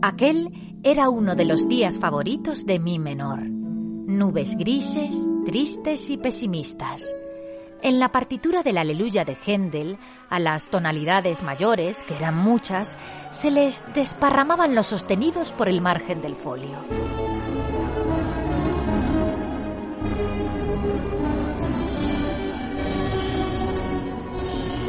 Aquel era uno de los días favoritos de mi menor. Nubes grises, tristes y pesimistas. En la partitura del Aleluya de Händel, a las tonalidades mayores, que eran muchas, se les desparramaban los sostenidos por el margen del folio.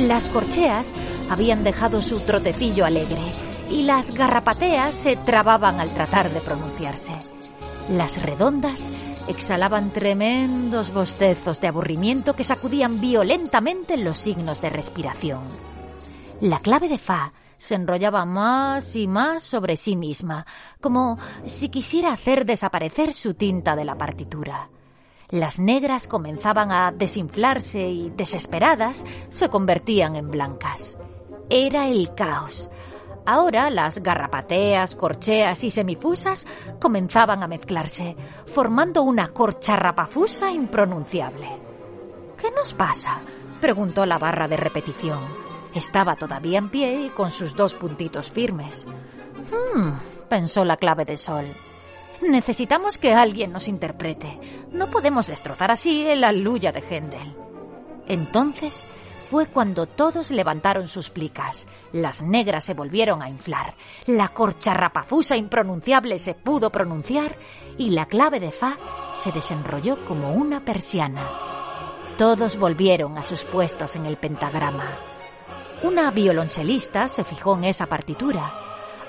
Las corcheas habían dejado su trotecillo alegre y las garrapateas se trababan al tratar de pronunciarse. Las redondas exhalaban tremendos bostezos de aburrimiento que sacudían violentamente los signos de respiración. La clave de Fa se enrollaba más y más sobre sí misma, como si quisiera hacer desaparecer su tinta de la partitura. Las negras comenzaban a desinflarse y, desesperadas, se convertían en blancas. Era el caos, Ahora las garrapateas, corcheas y semifusas comenzaban a mezclarse, formando una corcharrapafusa impronunciable. ¿Qué nos pasa? preguntó la barra de repetición. Estaba todavía en pie y con sus dos puntitos firmes. Hmm, pensó la clave de sol. Necesitamos que alguien nos interprete. No podemos destrozar así el aluya de Händel. Entonces fue cuando todos levantaron sus plicas. Las negras se volvieron a inflar, la corcha rapafusa impronunciable se pudo pronunciar y la clave de Fa se desenrolló como una persiana. Todos volvieron a sus puestos en el pentagrama. Una violonchelista se fijó en esa partitura,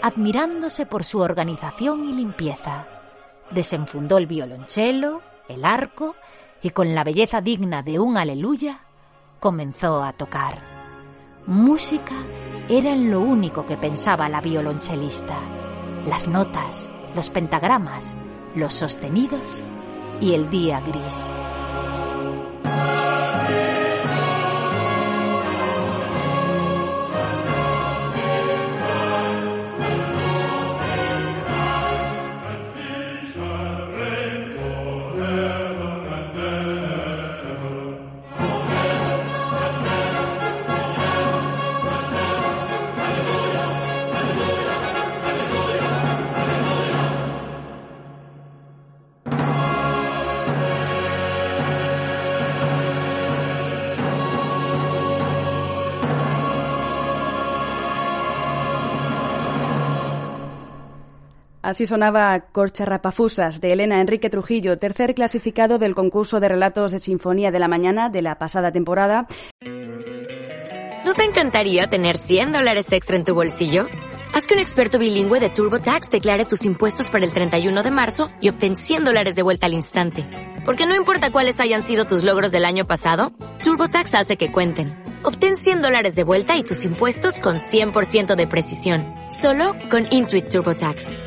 admirándose por su organización y limpieza. Desenfundó el violonchelo, el arco, y con la belleza digna de un aleluya, comenzó a tocar. Música era lo único que pensaba la violonchelista. Las notas, los pentagramas, los sostenidos y el día gris. Así sonaba Corcha Rapafusas de Elena Enrique Trujillo, tercer clasificado del concurso de relatos de Sinfonía de la Mañana de la pasada temporada. ¿No te encantaría tener 100 dólares extra en tu bolsillo? Haz que un experto bilingüe de TurboTax declare tus impuestos para el 31 de marzo y obtén 100 dólares de vuelta al instante. Porque no importa cuáles hayan sido tus logros del año pasado, TurboTax hace que cuenten. Obtén 100 dólares de vuelta y tus impuestos con 100% de precisión. Solo con Intuit TurboTax.